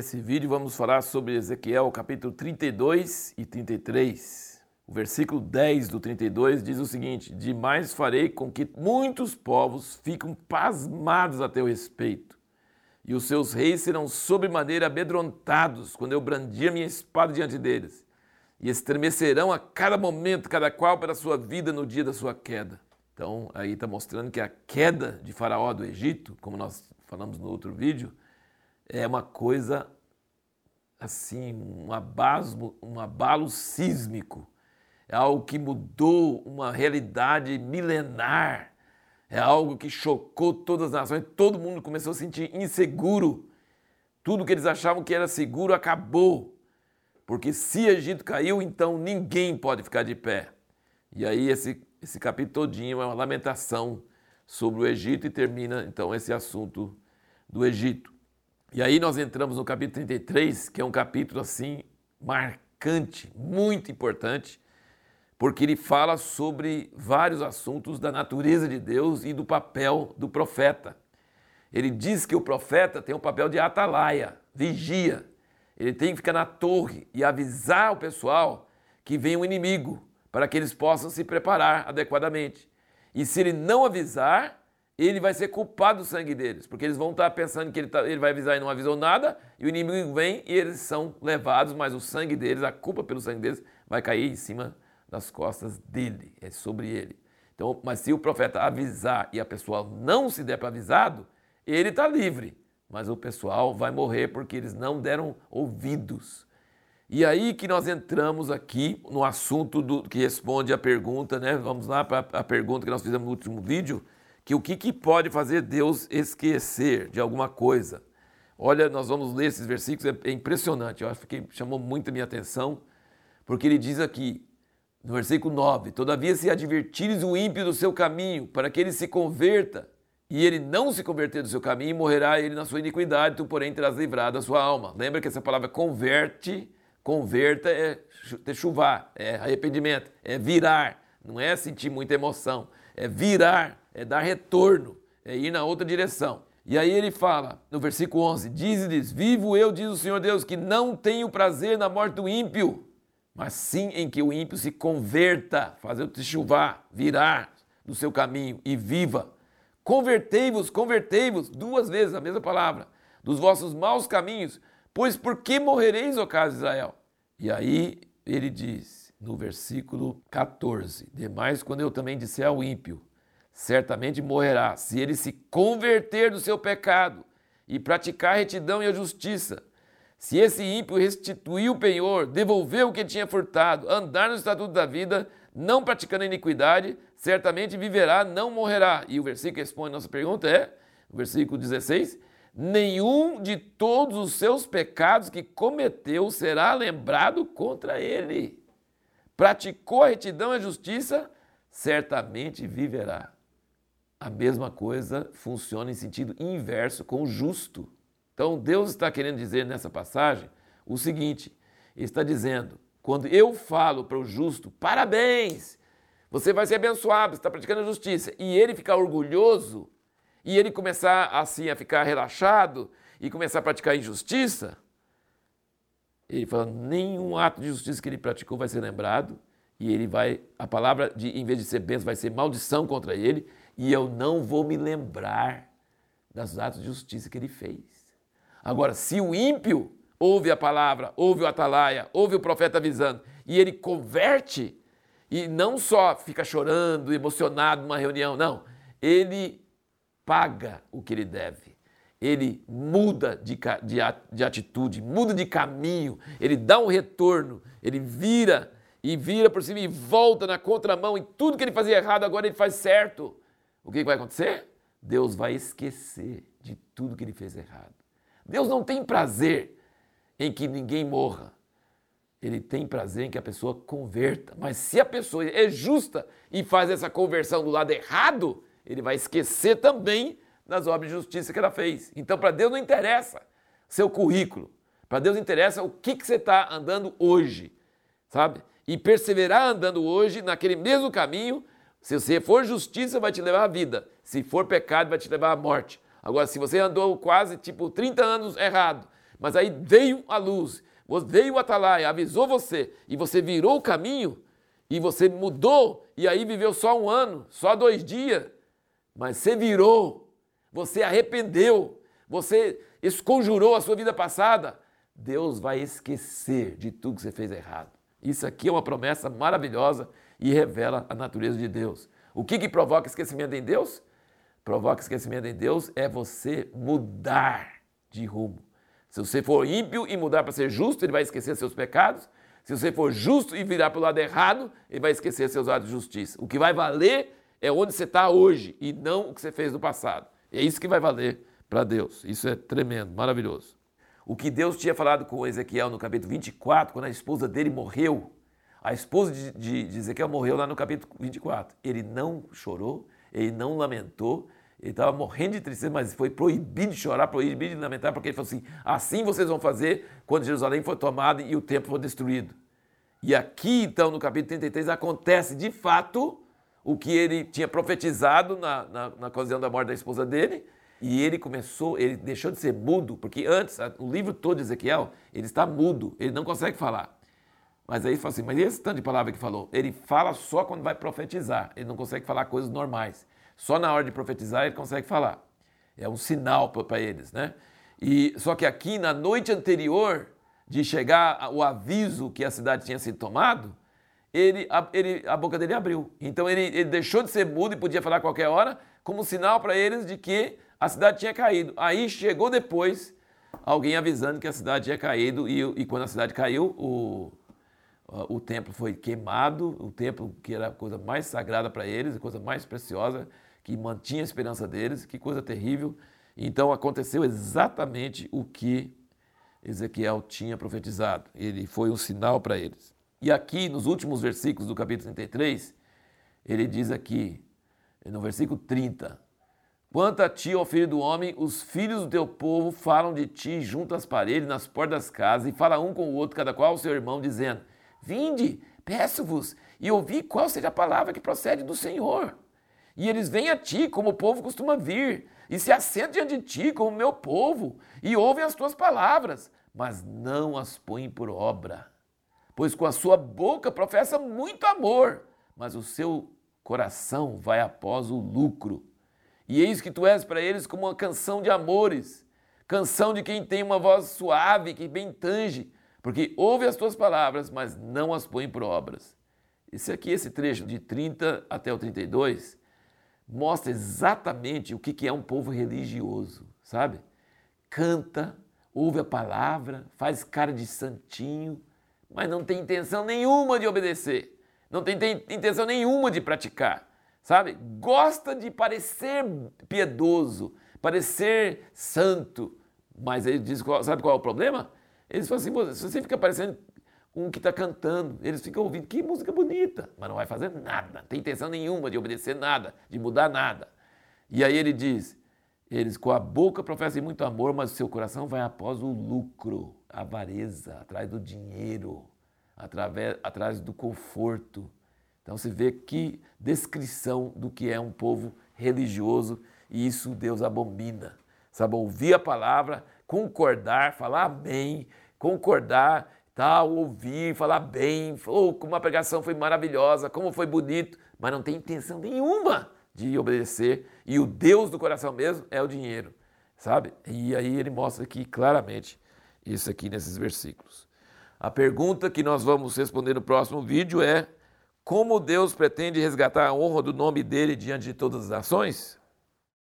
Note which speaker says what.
Speaker 1: Nesse vídeo vamos falar sobre Ezequiel capítulo 32 e 33. O versículo 10 do 32 diz o seguinte: Demais farei com que muitos povos fiquem pasmados a teu respeito, e os seus reis serão sobremaneira amedrontados quando eu brandir a minha espada diante deles, e estremecerão a cada momento, cada qual pela sua vida no dia da sua queda. Então, aí está mostrando que a queda de Faraó do Egito, como nós falamos no outro vídeo, é uma coisa assim, um abasmo, um abalo sísmico. É algo que mudou uma realidade milenar. É algo que chocou todas as nações. Todo mundo começou a se sentir inseguro. Tudo que eles achavam que era seguro acabou. Porque se Egito caiu, então ninguém pode ficar de pé. E aí esse, esse capítulo todinho é uma lamentação sobre o Egito e termina então esse assunto do Egito. E aí nós entramos no capítulo 33, que é um capítulo assim marcante, muito importante, porque ele fala sobre vários assuntos da natureza de Deus e do papel do profeta. Ele diz que o profeta tem o papel de atalaia, vigia. Ele tem que ficar na torre e avisar o pessoal que vem um inimigo, para que eles possam se preparar adequadamente. E se ele não avisar, ele vai ser culpado do sangue deles, porque eles vão estar pensando que ele, tá, ele vai avisar e não avisou nada, e o inimigo vem e eles são levados, mas o sangue deles, a culpa pelo sangue deles, vai cair em cima das costas dele, é sobre ele. Então, mas se o profeta avisar e a pessoa não se der para avisado, ele está livre, mas o pessoal vai morrer porque eles não deram ouvidos. E aí que nós entramos aqui no assunto do, que responde a pergunta, né? Vamos lá para a pergunta que nós fizemos no último vídeo que o que, que pode fazer Deus esquecer de alguma coisa. Olha, nós vamos ler esses versículos, é, é impressionante, eu acho que chamou muito a minha atenção, porque ele diz aqui, no versículo 9: Todavia, se advertires o ímpio do seu caminho, para que ele se converta, e ele não se converter do seu caminho, morrerá ele na sua iniquidade, tu, porém, terás livrado a sua alma. Lembra que essa palavra converte, converta é chuvar, é arrependimento, é virar, não é sentir muita emoção, é virar é dar retorno, é ir na outra direção. E aí ele fala, no versículo 11: Diz-lhes: Vivo eu, diz o Senhor Deus, que não tenho prazer na morte do ímpio, mas sim em que o ímpio se converta, fazer-te chuvar, virar do seu caminho e viva. Convertei-vos, convertei-vos, duas vezes a mesma palavra, dos vossos maus caminhos, pois por que morrereis, ó casa de Israel? E aí ele diz, no versículo 14: Demais, quando eu também disser ao ímpio, certamente morrerá, se ele se converter do seu pecado e praticar retidão e a justiça. Se esse ímpio restituir o penhor, devolver o que tinha furtado, andar no estatuto da vida, não praticando iniquidade, certamente viverá, não morrerá. E o versículo que responde a nossa pergunta é, o versículo 16: Nenhum de todos os seus pecados que cometeu será lembrado contra ele. Praticou a retidão e a justiça, certamente viverá. A mesma coisa funciona em sentido inverso com o justo. Então Deus está querendo dizer nessa passagem o seguinte: Ele está dizendo, quando eu falo para o justo, parabéns, você vai ser abençoado, você está praticando a justiça, e ele ficar orgulhoso, e ele começar assim a ficar relaxado e começar a praticar injustiça, ele fala, nenhum ato de justiça que ele praticou vai ser lembrado, e ele vai, a palavra de, em vez de ser bênção, vai ser maldição contra ele, e eu não vou me lembrar dos atos de justiça que ele fez. Agora, se o ímpio ouve a palavra, ouve o atalaia, ouve o profeta avisando, e ele converte, e não só fica chorando, emocionado numa reunião, não, ele paga o que ele deve. Ele muda de, de, de atitude, muda de caminho, ele dá um retorno, ele vira e vira por cima e volta na contramão e tudo que ele fazia errado agora ele faz certo. O que vai acontecer? Deus vai esquecer de tudo que ele fez errado. Deus não tem prazer em que ninguém morra. Ele tem prazer em que a pessoa converta. Mas se a pessoa é justa e faz essa conversão do lado errado, ele vai esquecer também das obras de justiça que ela fez. Então, para Deus não interessa seu currículo. Para Deus interessa o que, que você está andando hoje, sabe? E perseverar andando hoje naquele mesmo caminho se você for justiça, vai te levar à vida. Se for pecado, vai te levar à morte. Agora, se você andou quase tipo 30 anos errado, mas aí veio a luz, veio o atalaia, avisou você, e você virou o caminho, e você mudou, e aí viveu só um ano, só dois dias, mas você virou, você arrependeu, você esconjurou a sua vida passada, Deus vai esquecer de tudo que você fez errado. Isso aqui é uma promessa maravilhosa e revela a natureza de Deus. O que, que provoca esquecimento em Deus? Provoca esquecimento em Deus é você mudar de rumo. Se você for ímpio e mudar para ser justo, ele vai esquecer seus pecados. Se você for justo e virar para o lado errado, ele vai esquecer seus atos de justiça. O que vai valer é onde você está hoje e não o que você fez no passado. É isso que vai valer para Deus. Isso é tremendo, maravilhoso. O que Deus tinha falado com Ezequiel no capítulo 24, quando a esposa dele morreu, a esposa de, de, de Ezequiel morreu lá no capítulo 24. Ele não chorou, ele não lamentou, ele estava morrendo de tristeza, mas foi proibido de chorar, proibido de lamentar, porque ele falou assim: assim vocês vão fazer quando Jerusalém for tomada e o templo for destruído. E aqui, então, no capítulo 33, acontece de fato o que ele tinha profetizado na, na, na ocasião da morte da esposa dele, e ele começou, ele deixou de ser mudo, porque antes, o livro todo de Ezequiel, ele está mudo, ele não consegue falar. Mas aí ele fala assim, mas esse tanto de palavra que falou? Ele fala só quando vai profetizar, ele não consegue falar coisas normais. Só na hora de profetizar ele consegue falar. É um sinal para eles, né? E só que aqui na noite anterior de chegar o aviso que a cidade tinha sido tomado, ele, a, ele, a boca dele abriu. Então ele, ele deixou de ser mudo e podia falar a qualquer hora, como sinal para eles de que a cidade tinha caído. Aí chegou depois alguém avisando que a cidade tinha caído e, e quando a cidade caiu, o, o templo foi queimado, o templo que era a coisa mais sagrada para eles, a coisa mais preciosa, que mantinha a esperança deles, que coisa terrível. Então aconteceu exatamente o que Ezequiel tinha profetizado. Ele foi um sinal para eles. E aqui, nos últimos versículos do capítulo 33, ele diz aqui, no versículo 30, Quanto a ti, ó filho do homem, os filhos do teu povo falam de ti junto às paredes, nas portas das casas, e fala um com o outro, cada qual o seu irmão, dizendo: Vinde, peço-vos, e ouvi qual seja a palavra que procede do Senhor. E eles vêm a ti, como o povo costuma vir, e se assentam diante de ti, como meu povo, e ouvem as tuas palavras, mas não as põem por obra. Pois com a sua boca professa muito amor, mas o seu coração vai após o lucro. E eis que tu és para eles como uma canção de amores, canção de quem tem uma voz suave, que bem tange, porque ouve as tuas palavras, mas não as põe por obras. Esse aqui, esse trecho de 30 até o 32, mostra exatamente o que é um povo religioso, sabe? Canta, ouve a palavra, faz cara de santinho, mas não tem intenção nenhuma de obedecer, não tem, tem intenção nenhuma de praticar, sabe? Gosta de parecer piedoso, parecer santo, mas ele diz, sabe qual é o problema? Eles falam assim, se você fica parecendo um que está cantando. Eles ficam ouvindo, que música bonita, mas não vai fazer nada, não tem intenção nenhuma de obedecer nada, de mudar nada. E aí ele diz: eles com a boca professam muito amor, mas o seu coração vai após o lucro, a avareza, atrás do dinheiro, através, atrás do conforto. Então você vê que descrição do que é um povo religioso e isso Deus abomina. Sabe, ouvir a palavra, concordar, falar bem, concordar tal, ouvir, falar bem, oh, como a pregação foi maravilhosa, como foi bonito, mas não tem intenção nenhuma de obedecer. E o Deus do coração mesmo é o dinheiro, sabe? E aí ele mostra aqui claramente isso aqui nesses versículos. A pergunta que nós vamos responder no próximo vídeo é: como Deus pretende resgatar a honra do nome dele diante de todas as nações?